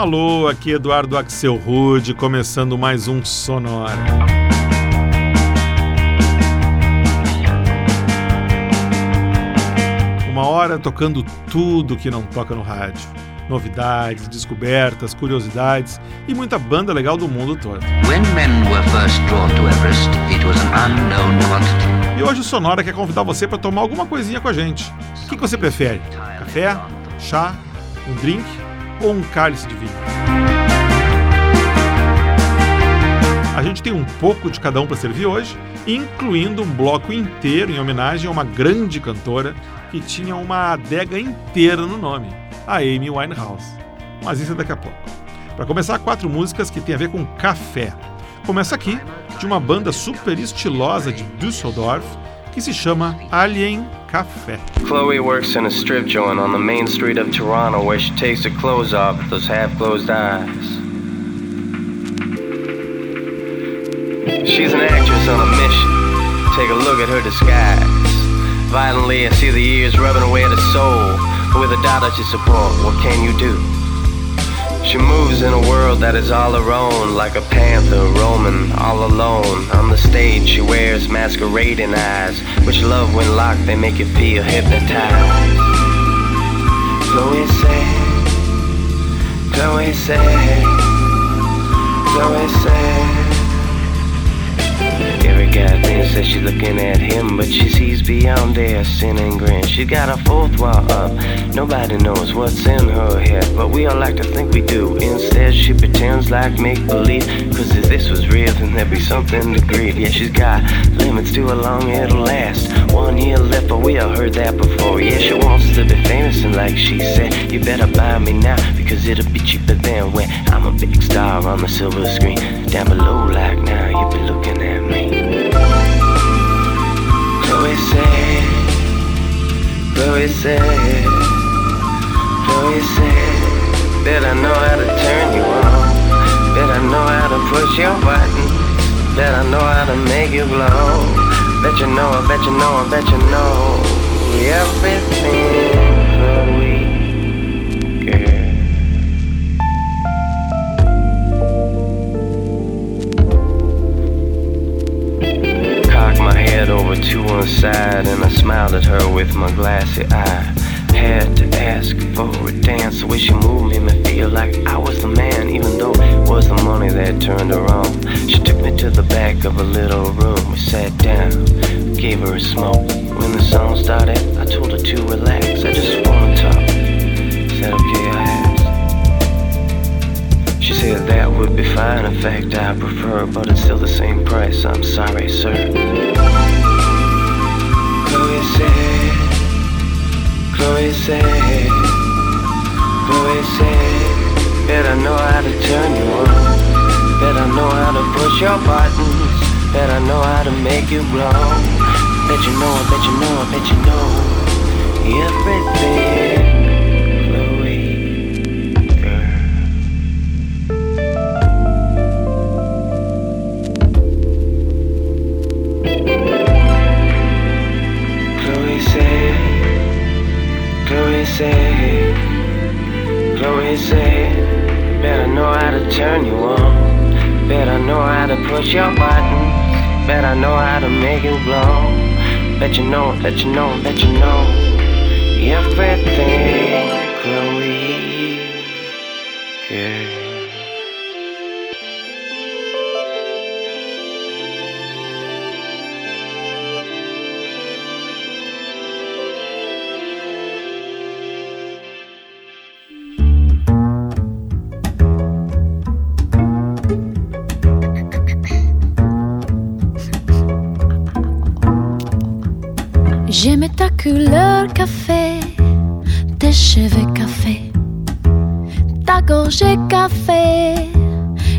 Alô, aqui Eduardo Axel Rude, começando mais um Sonora. Uma hora tocando tudo que não toca no rádio. Novidades, descobertas, curiosidades e muita banda legal do mundo todo. e hoje o Sonora quer convidar você para tomar alguma coisinha com a gente. O que, que você prefere? Café? Chá? Um drink? Ou um cálice de vinho. A gente tem um pouco de cada um para servir hoje, incluindo um bloco inteiro em homenagem a uma grande cantora que tinha uma adega inteira no nome, a Amy Winehouse. Mas isso é daqui a pouco. Para começar, quatro músicas que têm a ver com café. Começa aqui, de uma banda super estilosa de Düsseldorf, que se chama Alien Café. Chloe works in a strip joint on the main street of Toronto where she takes her clothes off with those half-closed eyes. She's an actress on a mission. Take a look at her disguise. Violently, I see the ears rubbing away at her soul. But with a dollar to support, what can you do? She moves in a world that is all her own, like a panther roaming all alone. On the stage, she wears masquerading eyes, which love when locked, they make you feel hypnotized. Chloe said, Chloe said, Chloe said. Thinks that she's looking at him, but she sees beyond their sin and grin. She got a fourth wall up, nobody knows what's in her head, but we all like to think we do. Instead, she pretends like make believe, cause if this was real, then there'd be something to grieve. Yeah, she's got limits to how long it'll last. One year left, but we all heard that before. Yeah, she wants to be famous, and like she said, you better buy me now, because it'll be cheaper than when I'm a big star on the silver screen. Down below, like now, you be looking at me. Said, Chloe said, Bet I know how to turn you on. Bet I know how to push your buttons. Bet I know how to make you glow. Bet you know, I bet you know, I bet you know everything, head over to one side and I smiled at her with my glassy eye. Had to ask for a dance, the way she moved made me feel like I was the man, even though it was the money that turned her on. She took me to the back of a little room, we sat down, gave her a smoke. When the song started, I told her to relax, I just wanna talk. Said okay, I asked. She said that would be fine, in fact I prefer, but it's still the same price, I'm sorry, sir. Chloe said, Chloe said, Bet I know how to turn you on, Bet I know how to push your buttons, Bet I know how to make you glow, Bet you know, I bet you know, I bet you know. Everything. Said, better know how to turn you on. Better know how to push your buttons. Better know how to make you glow. Bet you know, bet you know, bet you know everything, Chloe. Café, tes cheveux café, ta gorge café.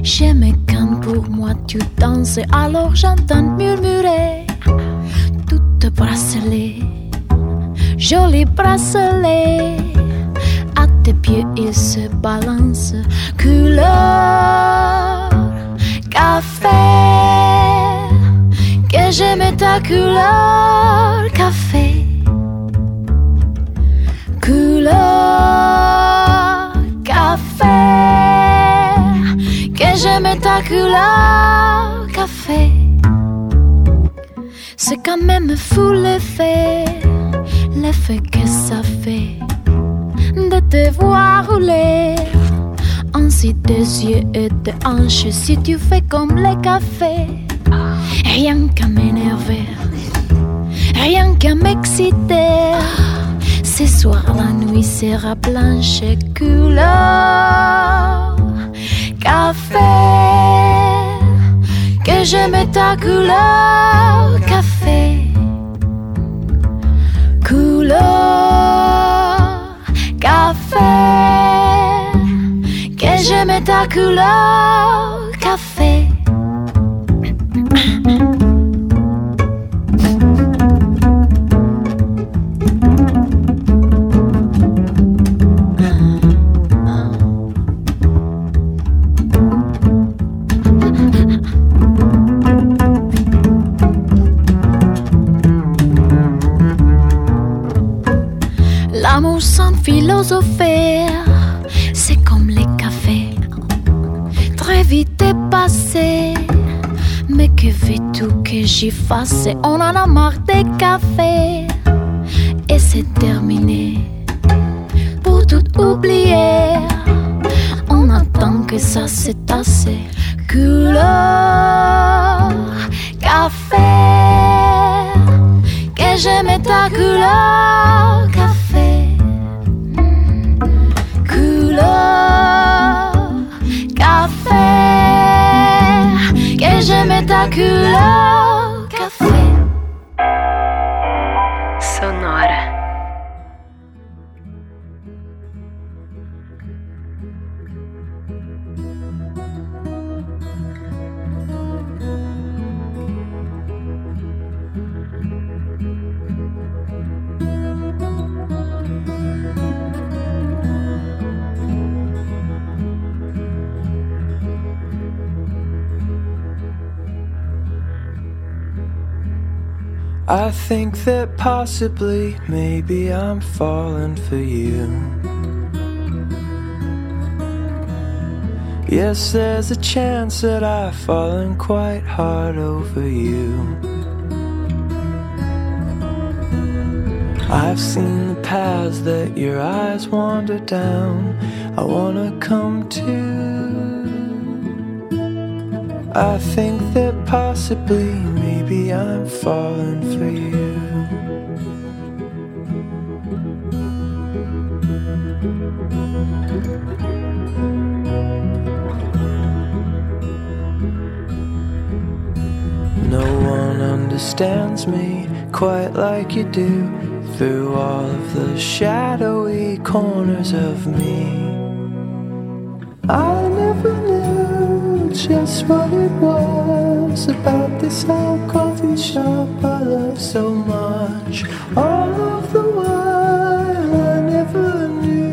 J'aimais quand pour moi tu dansais, alors j'entends murmurer toute bracelet, joli bracelet. À tes pieds il se balance, couleur café que j'aimais ta. Couleur café. Ta couleur café. C'est quand même fou l'effet, l'effet que ça fait de te voir rouler. Ainsi des yeux et des hanches si tu fais comme les cafés. Rien qu'à m'énerver, rien qu'à m'exciter. Ce soir la nuit sera blanche et couleur café. Que j'aime ta couleur café. Couleur café. Que j'aime ta couleur café. C'est comme les cafés. Très vite est passé, mais que veux-tu que j'y fasse? On en a marre des cafés, et c'est terminé. Pour tout oublier, on attend que ça s'est tassé. Couleur café, que j'aime ta couleur たくら I think that possibly, maybe I'm falling for you. Yes, there's a chance that I've fallen quite hard over you. I've seen the paths that your eyes wander down. I wanna come to. I think that possibly, maybe I'm falling for you. No one understands me quite like you do through all of the shadowy corners of me. I just what it was about this old coffee shop I love so much. All of the while I never knew.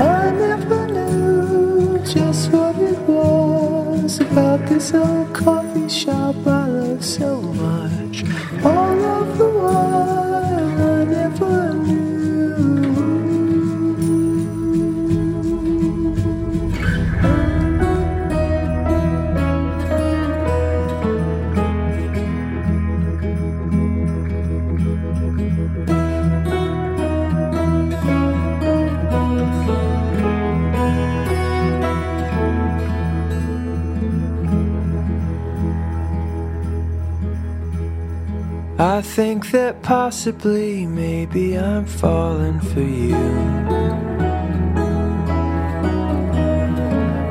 I never knew just what it was about this old coffee shop I love so much. All of the while think that possibly, maybe I'm falling for you.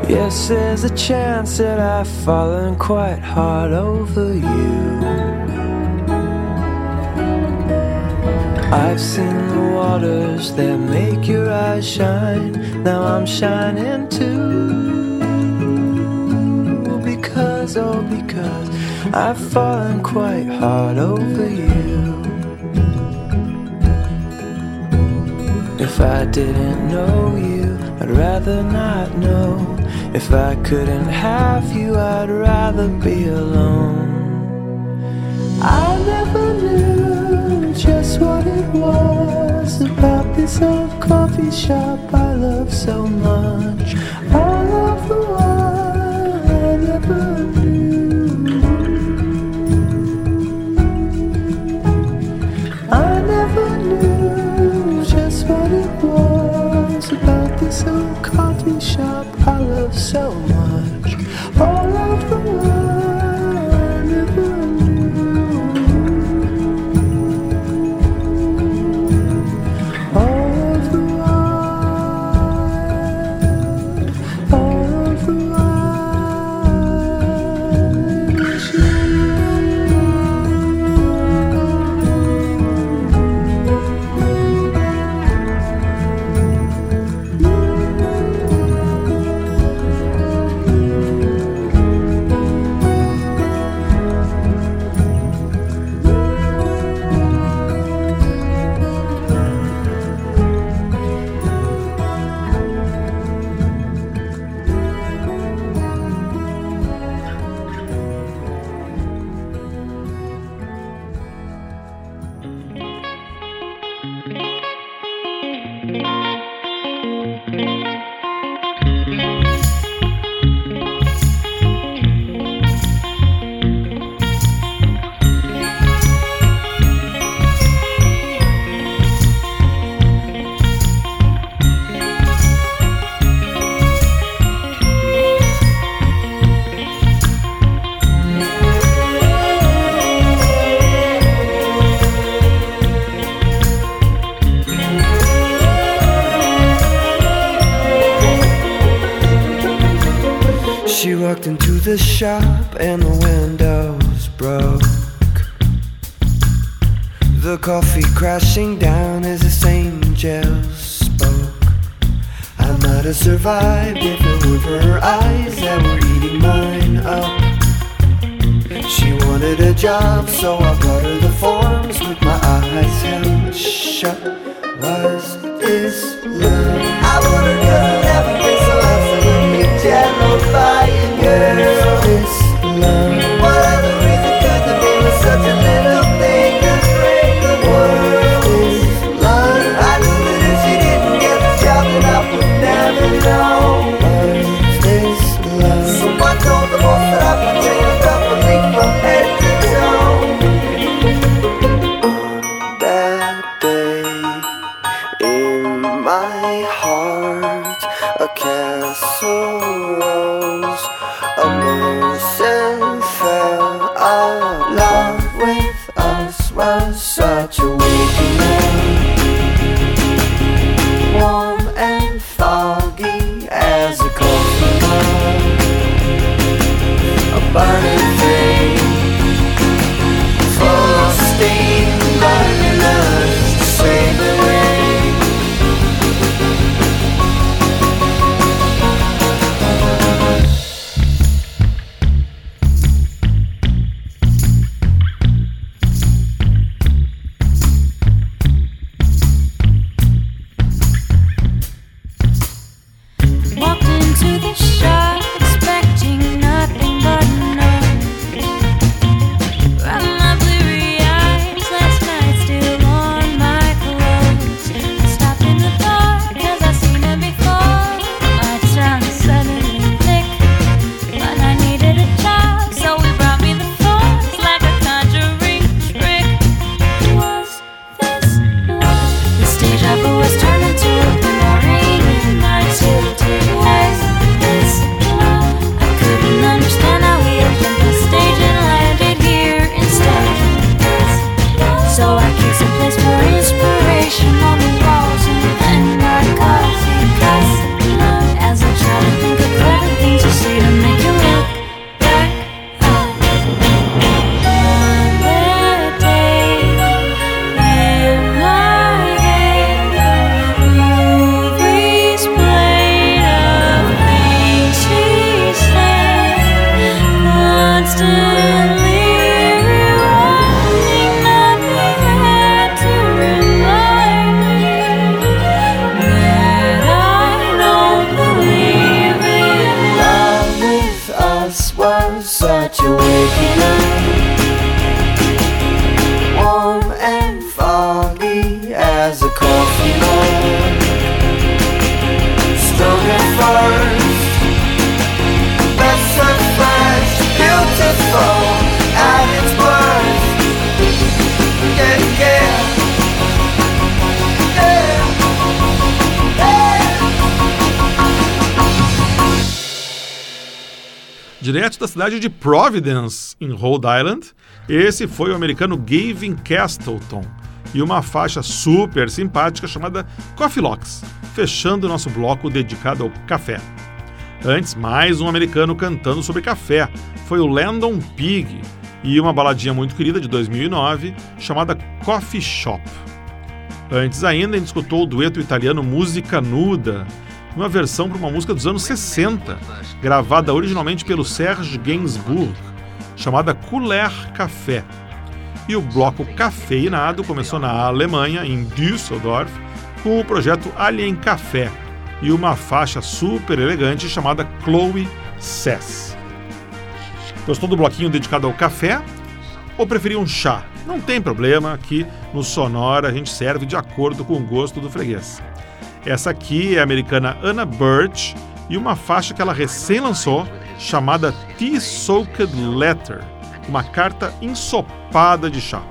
Yes, there's a chance that I've fallen quite hard over you. I've seen the waters that make your eyes shine. Now I'm shining too. Because, oh, because I've fallen quite hard over you. If I didn't know you, I'd rather not know. If I couldn't have you, I'd rather be alone. I never knew just what it was about this old coffee shop I love so much. down as this angel spoke. I might have survived if it weren't for her eyes that were eating mine up. She wanted a job, so I brought her the forms with my eyes held shut. Was this love? I wanna know everything, so absolutely terrifying. Girl, this love. Cidade de Providence, em Rhode Island, esse foi o americano Gavin Castleton e uma faixa super simpática chamada Coffee Locks, fechando nosso bloco dedicado ao café. Antes, mais um americano cantando sobre café, foi o Landon Pig, e uma baladinha muito querida de 2009 chamada Coffee Shop. Antes ainda, a gente escutou o dueto italiano Música Nuda, uma versão para uma música dos anos 60, gravada originalmente pelo Serge Gainsbourg, chamada Couleur Café. E o bloco cafeinado começou na Alemanha, em Düsseldorf, com o projeto Alien Café e uma faixa super elegante chamada Chloe Says. Gostou do bloquinho dedicado ao café? Ou preferiu um chá? Não tem problema, aqui no Sonora a gente serve de acordo com o gosto do freguês. Essa aqui é a americana Anna Birch e uma faixa que ela recém lançou chamada Tea Soaked Letter, uma carta ensopada de chá.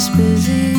is busy.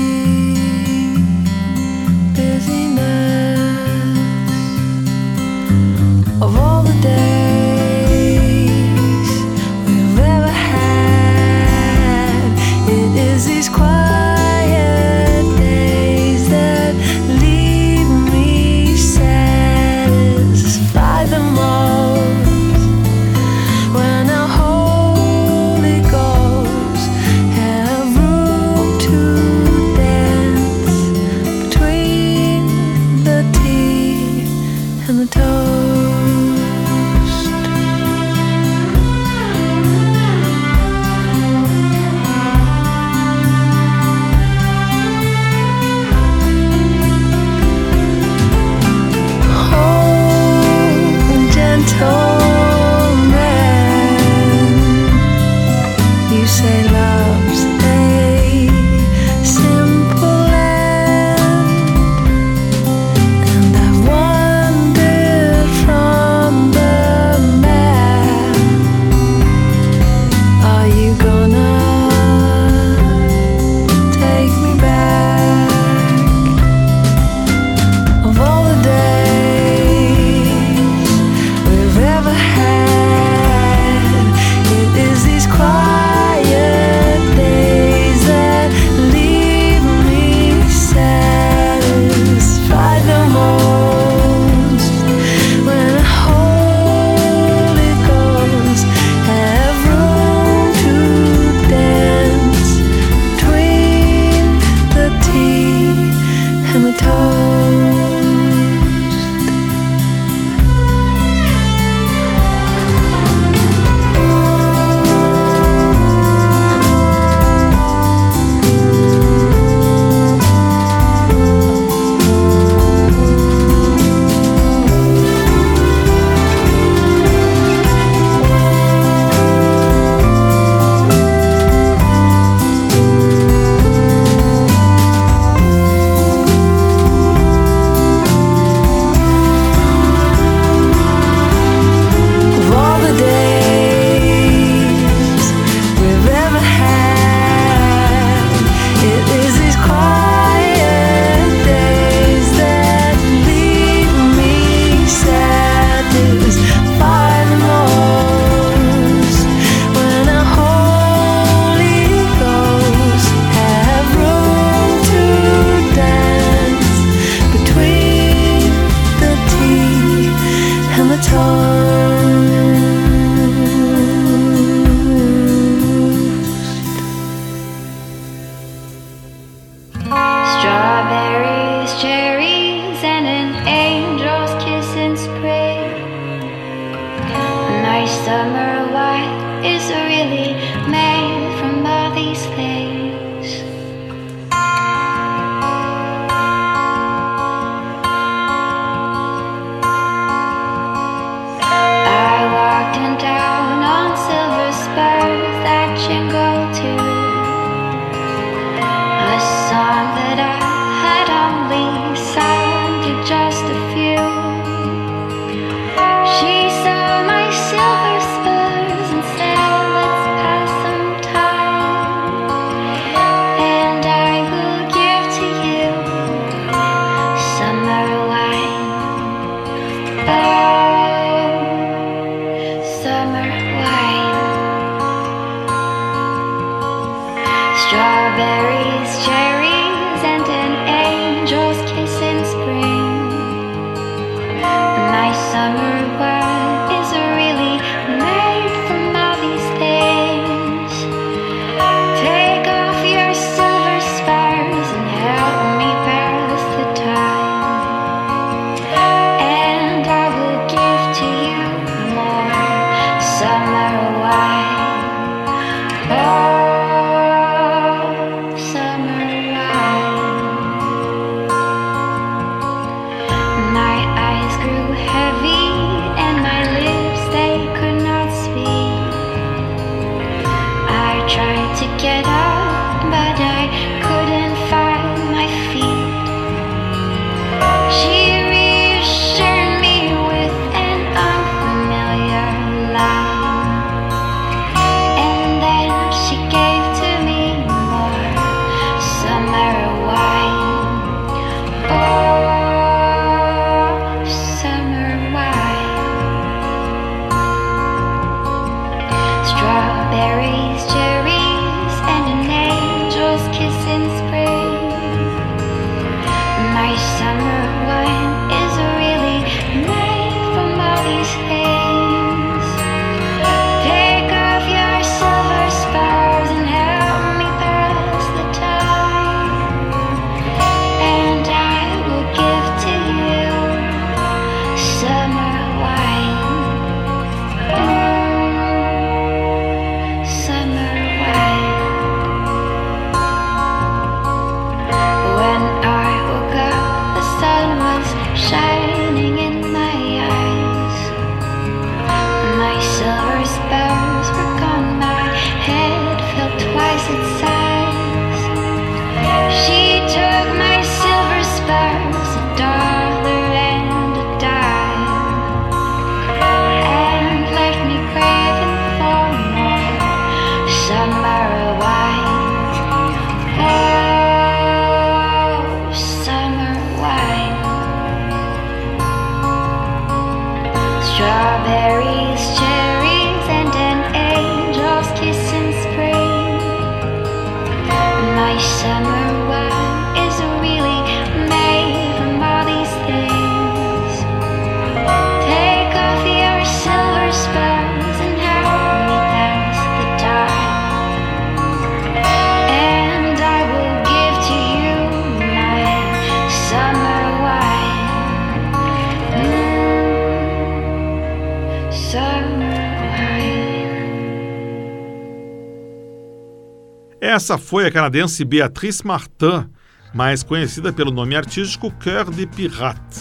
Essa foi a canadense Beatrice Martin, mais conhecida pelo nome artístico Cœur de Pirate,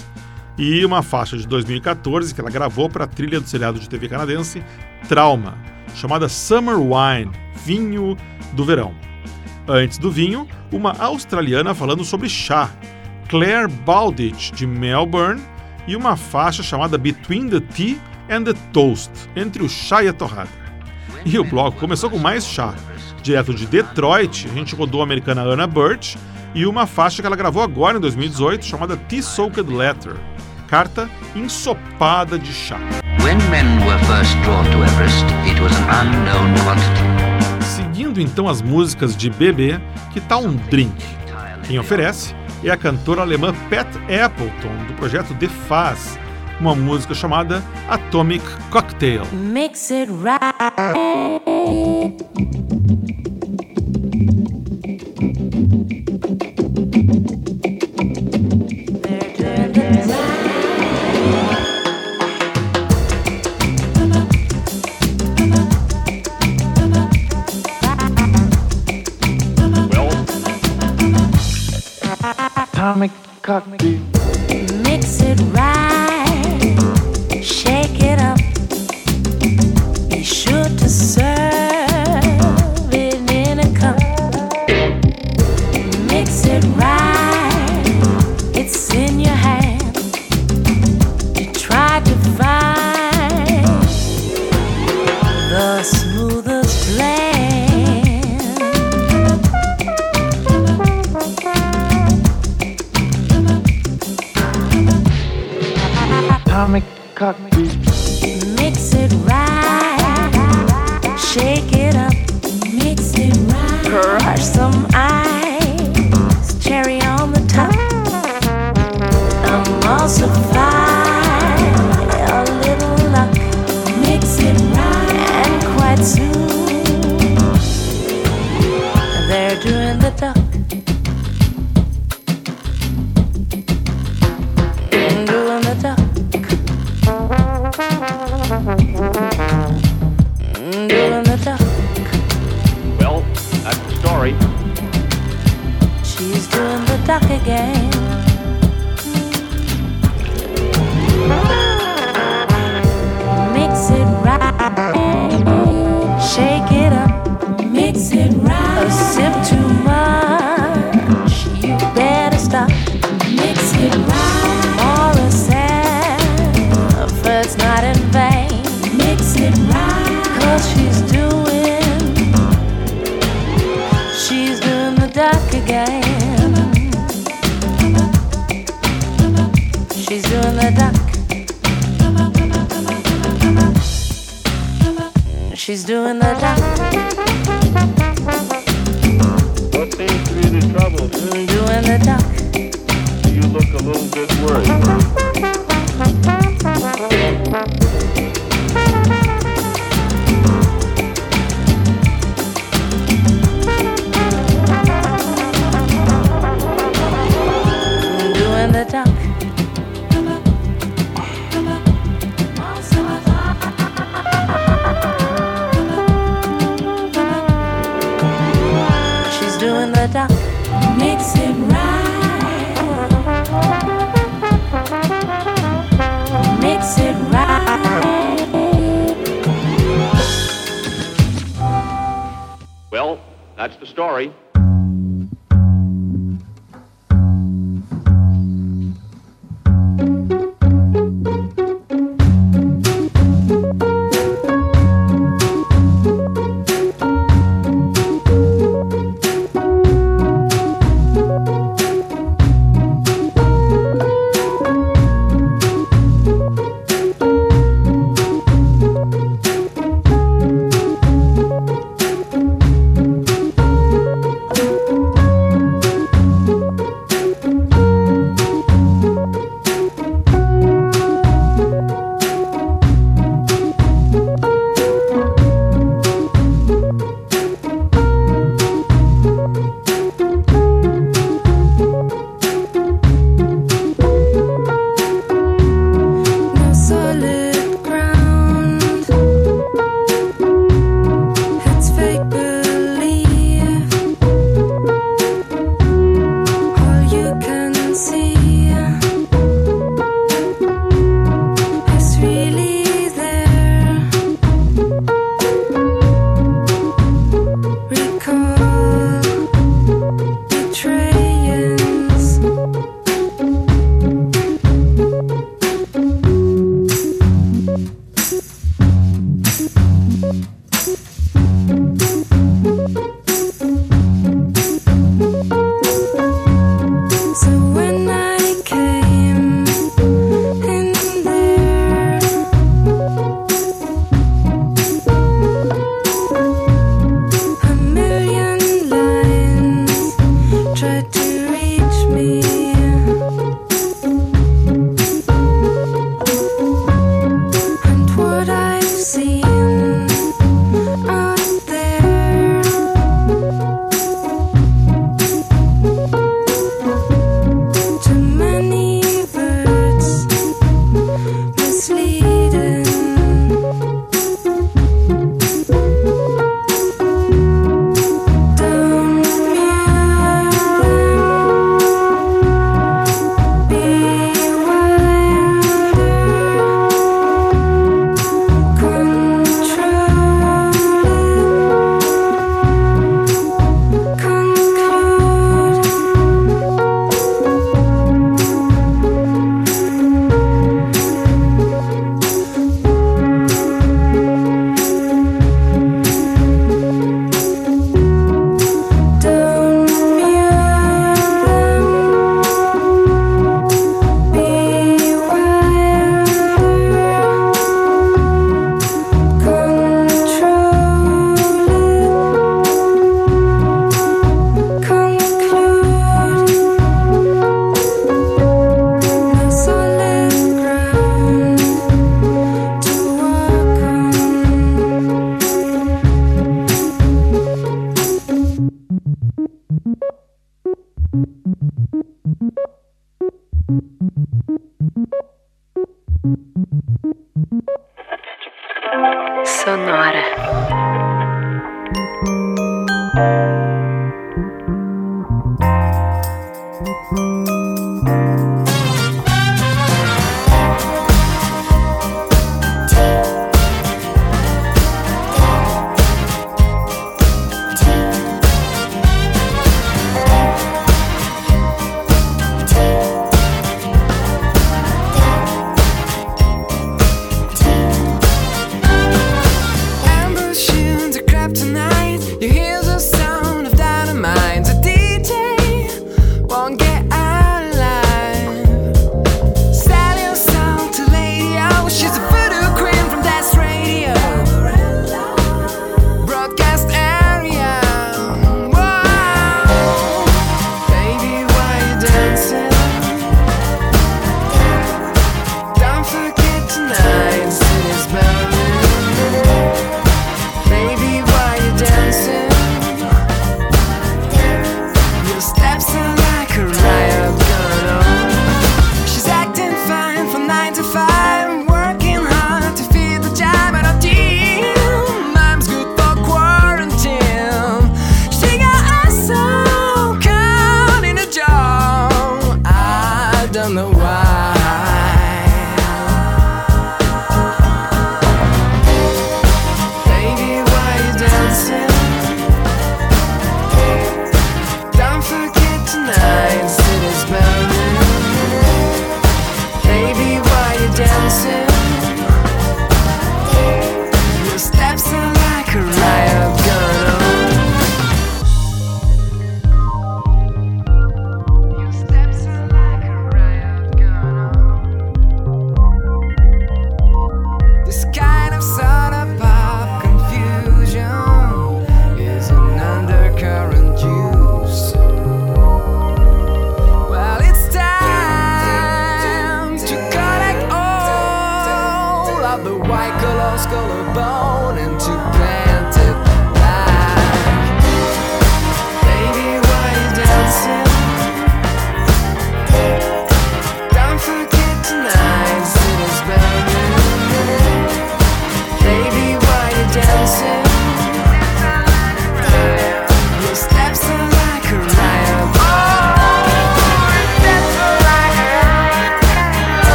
e uma faixa de 2014 que ela gravou para a trilha do seriado de TV canadense Trauma, chamada Summer Wine, vinho do verão. Antes do vinho, uma australiana falando sobre chá, Claire Baldich, de Melbourne, e uma faixa chamada Between the Tea and the Toast, entre o chá e a torrada. E o bloco começou com mais chá. Direto de Detroit, a gente rodou a americana Anna Birch e uma faixa que ela gravou agora em 2018 chamada Tea Soaked Letter, carta ensopada de chá. Seguindo então as músicas de bebê, que tal um drink? Quem oferece é a cantora alemã Pat Appleton, do projeto The Faz, uma música chamada Atomic Cocktail. Mix it right. atomic cocktail. Mix it right,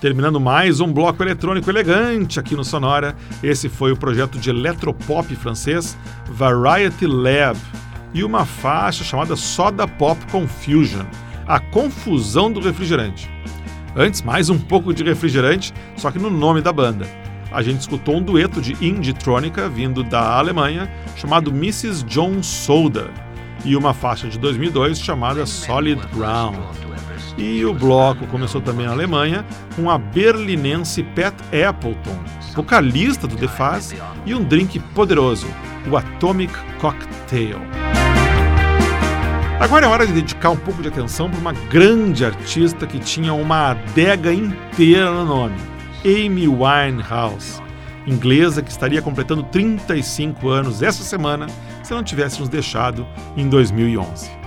Terminando mais um bloco eletrônico elegante aqui no Sonora. Esse foi o projeto de eletropop francês Variety Lab e uma faixa chamada Soda Pop Confusion a confusão do refrigerante. Antes, mais um pouco de refrigerante, só que no nome da banda. A gente escutou um dueto de indie trônica vindo da Alemanha chamado Mrs. John Soda e uma faixa de 2002 chamada Solid Ground. E o bloco começou também na Alemanha com a berlinense Pat Appleton, vocalista do The Faz, e um drink poderoso, o Atomic Cocktail. Agora é hora de dedicar um pouco de atenção para uma grande artista que tinha uma adega inteira no nome, Amy Winehouse, inglesa que estaria completando 35 anos essa semana se não tivesse nos deixado em 2011.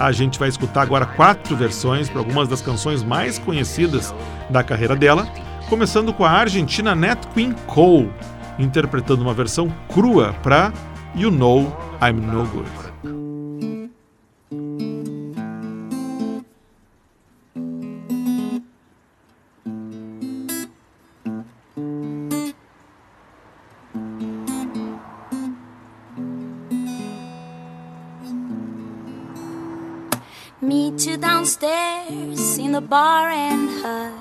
A gente vai escutar agora quatro versões para algumas das canções mais conhecidas da carreira dela, começando com a argentina Nat Queen Cole, interpretando uma versão crua para You Know I'm No Good. You in the bar and her.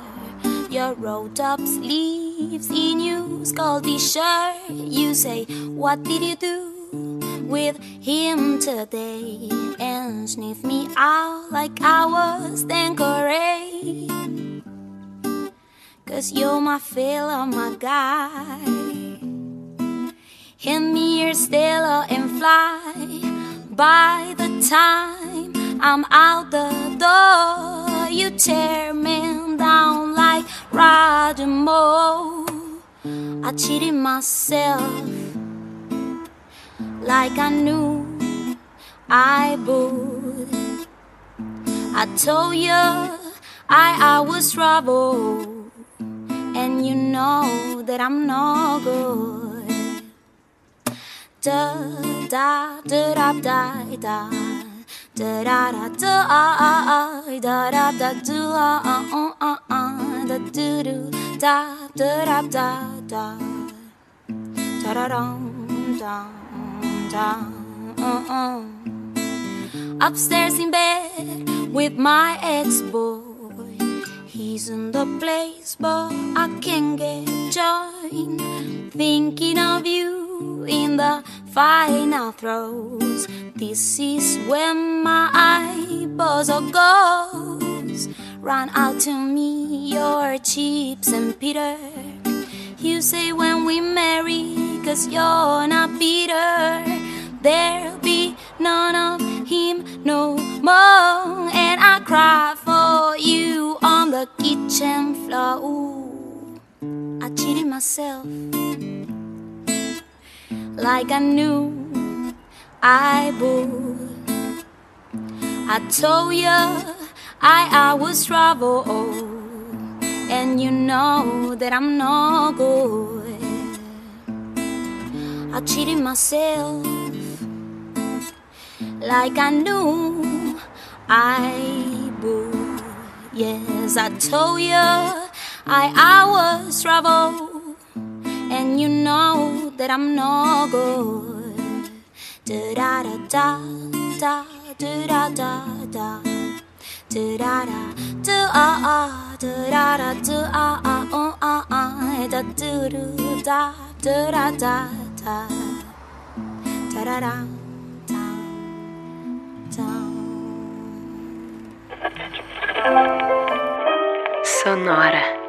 Your rolled up sleeves in your skull t-shirt. You say, What did you do with him today? And sniff me out like I was Tanqueray. Cause you're my fella, my guy. Hand me your Stella and fly. By the time I'm out the door, you tear me down like Roger Moore. I cheated myself like I knew I would. I told you I, I was trouble, and you know that I'm no good. Da da da da da da da da da da da da da do uh uh uh uh da do do da da da da da da da dum dum dum upstairs in bed with my ex-boy He's in the place, but I can't get joined. Thinking of you in the final throes. This is when my eyeballs are goes. Run out to me your chips and Peter. You say when we marry, cause you're not Peter. There'll be none of him no more. And I cry for you on the kitchen floor. Ooh, I cheated myself like I knew I would. I told you I, I was trouble, and you know that I'm no good. I cheated myself like I knew I would. Yes, I told you I, I was trouble, and you know that I'm no good. Da da da da da da da da da da da da ah ah da da da da ah ah oh ah ah da do do da da da da da da da da Sonora.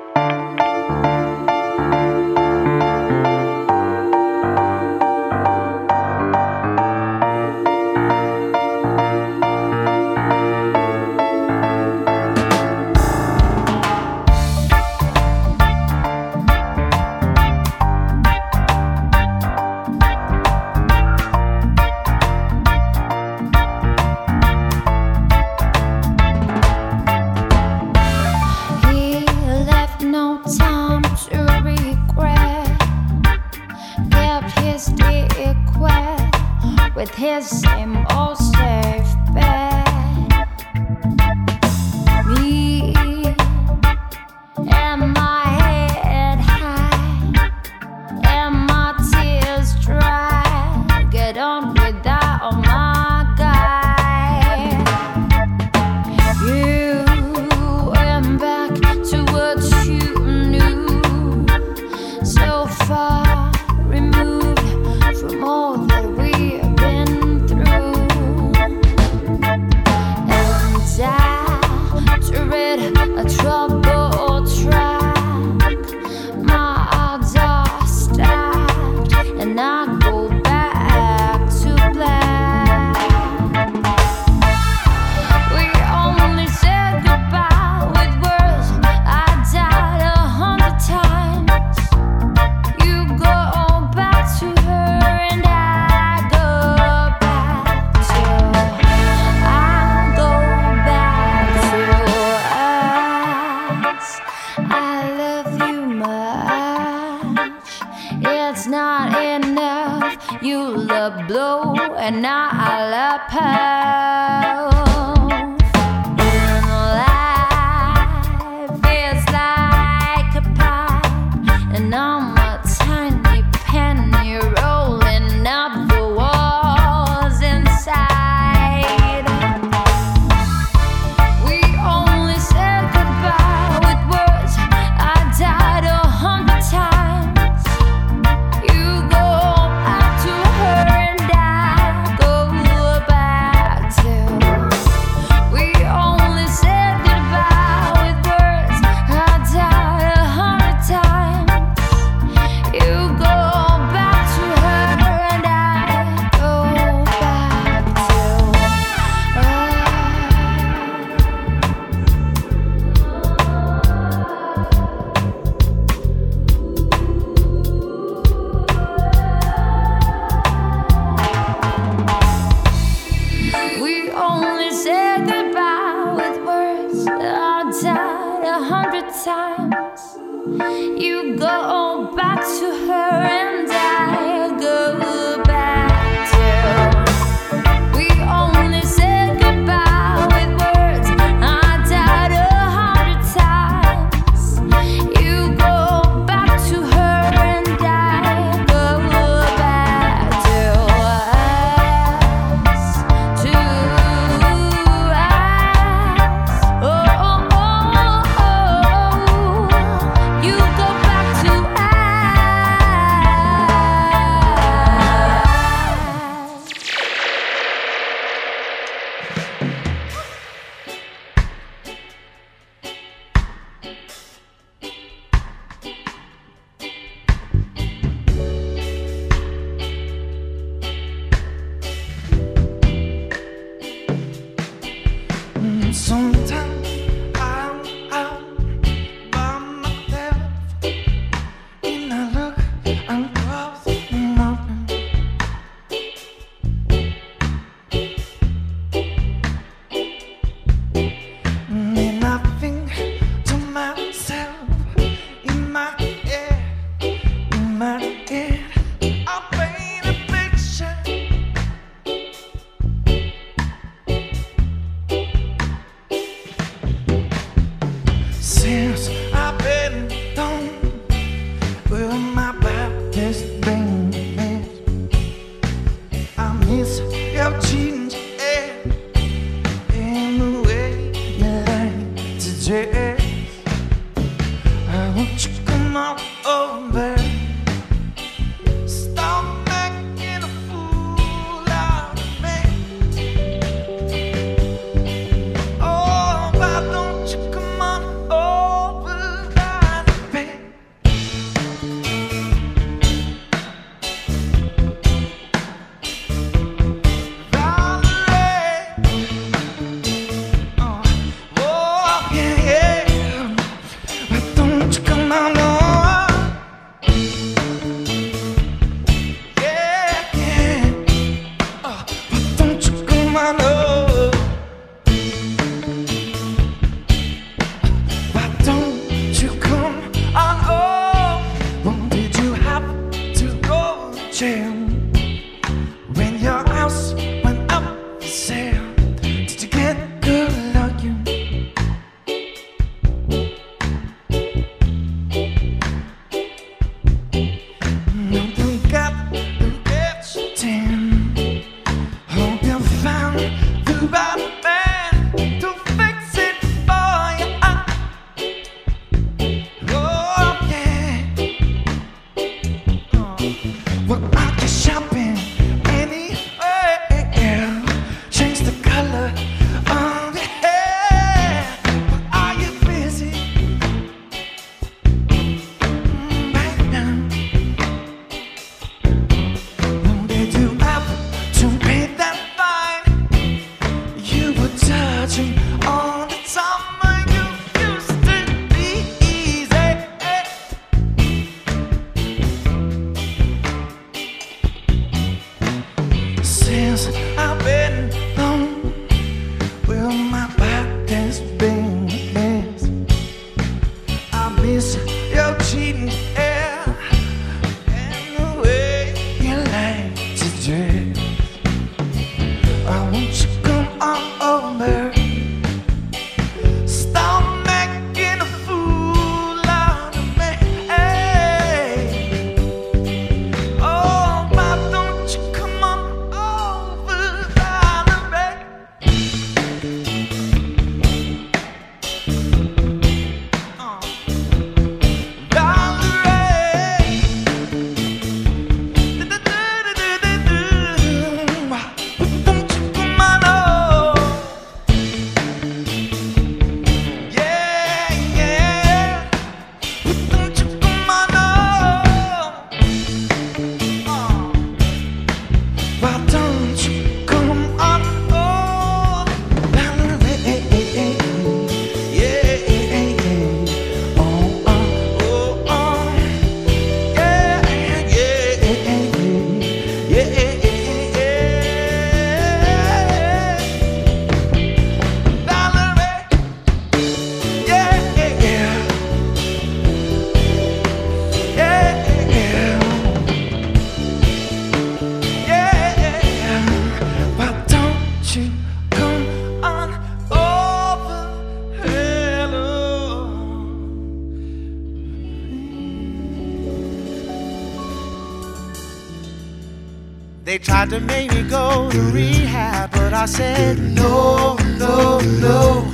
I said no, no, no.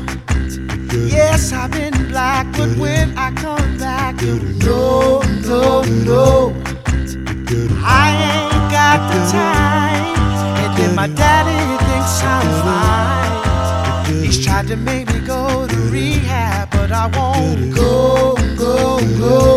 Yes, I've been black, but when I come back, you no, no, no. I ain't got the time, and then my daddy thinks I'm fine. He's tried to make me go to rehab, but I won't go, go, go.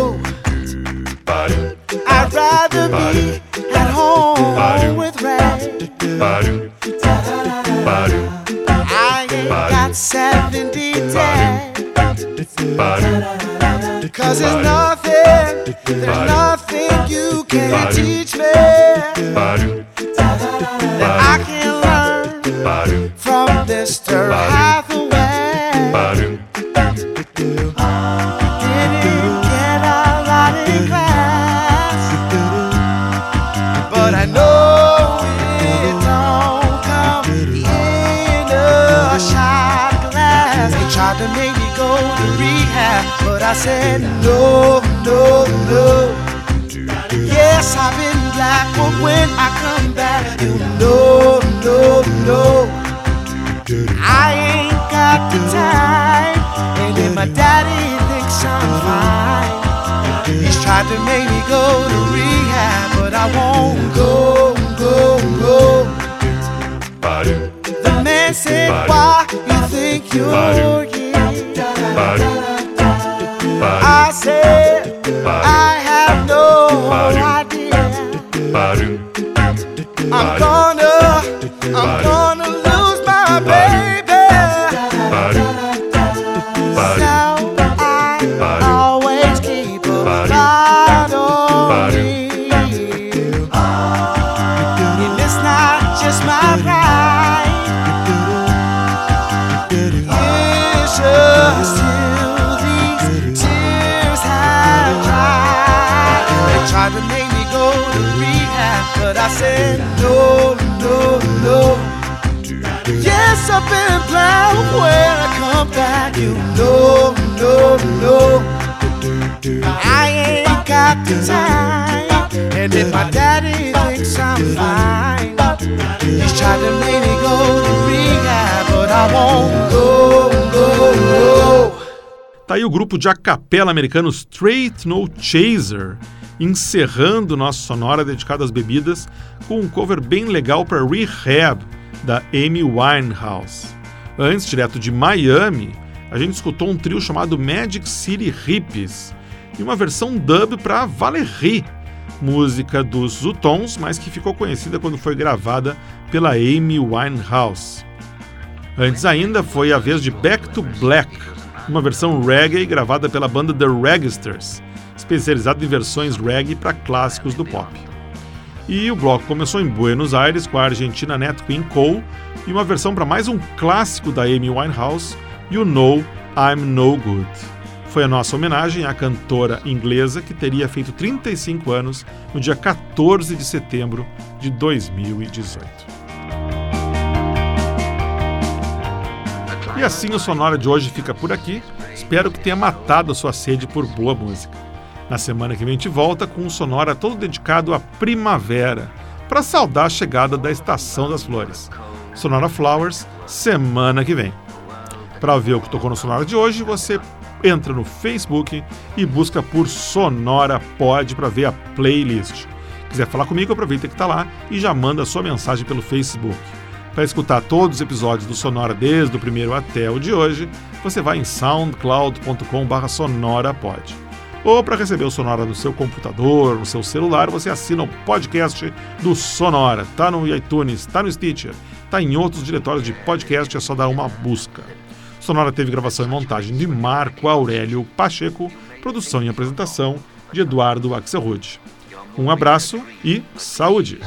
Cause there's me go to rehab, but I said no, no, no. Yes, I've been black, but when I come back, you know, no, no. I ain't got the time, and if my daddy thinks I'm fine. He's tried to make me go to rehab, but I won't go, go, go. The man said, Why you think you're? I said, I have no idea. I'm and if my daddy thinks I'm fine, he's to make me go to rehab, but I won't go, go, go. Tá aí o grupo de a capela americano Straight No Chaser, encerrando nossa sonora dedicada às bebidas com um cover bem legal para Rehab, da Amy Winehouse. Antes, direto de Miami, a gente escutou um trio chamado Magic City Hippies e uma versão dub para Valerie, música dos Zutons, mas que ficou conhecida quando foi gravada pela Amy Winehouse. Antes ainda foi a vez de Back to Black, uma versão reggae gravada pela banda The Registers, especializada em versões reggae para clássicos do pop. E o bloco começou em Buenos Aires com a argentina Nat King Cole e uma versão para mais um clássico da Amy Winehouse, You Know I'm No Good. Foi a nossa homenagem à cantora inglesa que teria feito 35 anos no dia 14 de setembro de 2018. E assim o Sonora de hoje fica por aqui. Espero que tenha matado a sua sede por boa música. Na semana que vem gente volta com um Sonora todo dedicado à primavera, para saudar a chegada da estação das flores. Sonora Flowers, semana que vem. Para ver o que tocou no Sonora de hoje, você entra no Facebook e busca por Sonora Pod para ver a playlist. Quiser falar comigo, aproveita que está lá e já manda sua mensagem pelo Facebook. Para escutar todos os episódios do Sonora desde o primeiro até o de hoje, você vai em soundcloud.com/sonorapod. Ou para receber o Sonora no seu computador, no seu celular, você assina o podcast do Sonora. Tá no iTunes, tá no Stitcher, tá em outros diretórios de podcast, é só dar uma busca. Sonora teve gravação e montagem de Marco Aurélio Pacheco, produção e apresentação de Eduardo Axelrod. Um abraço e saúde!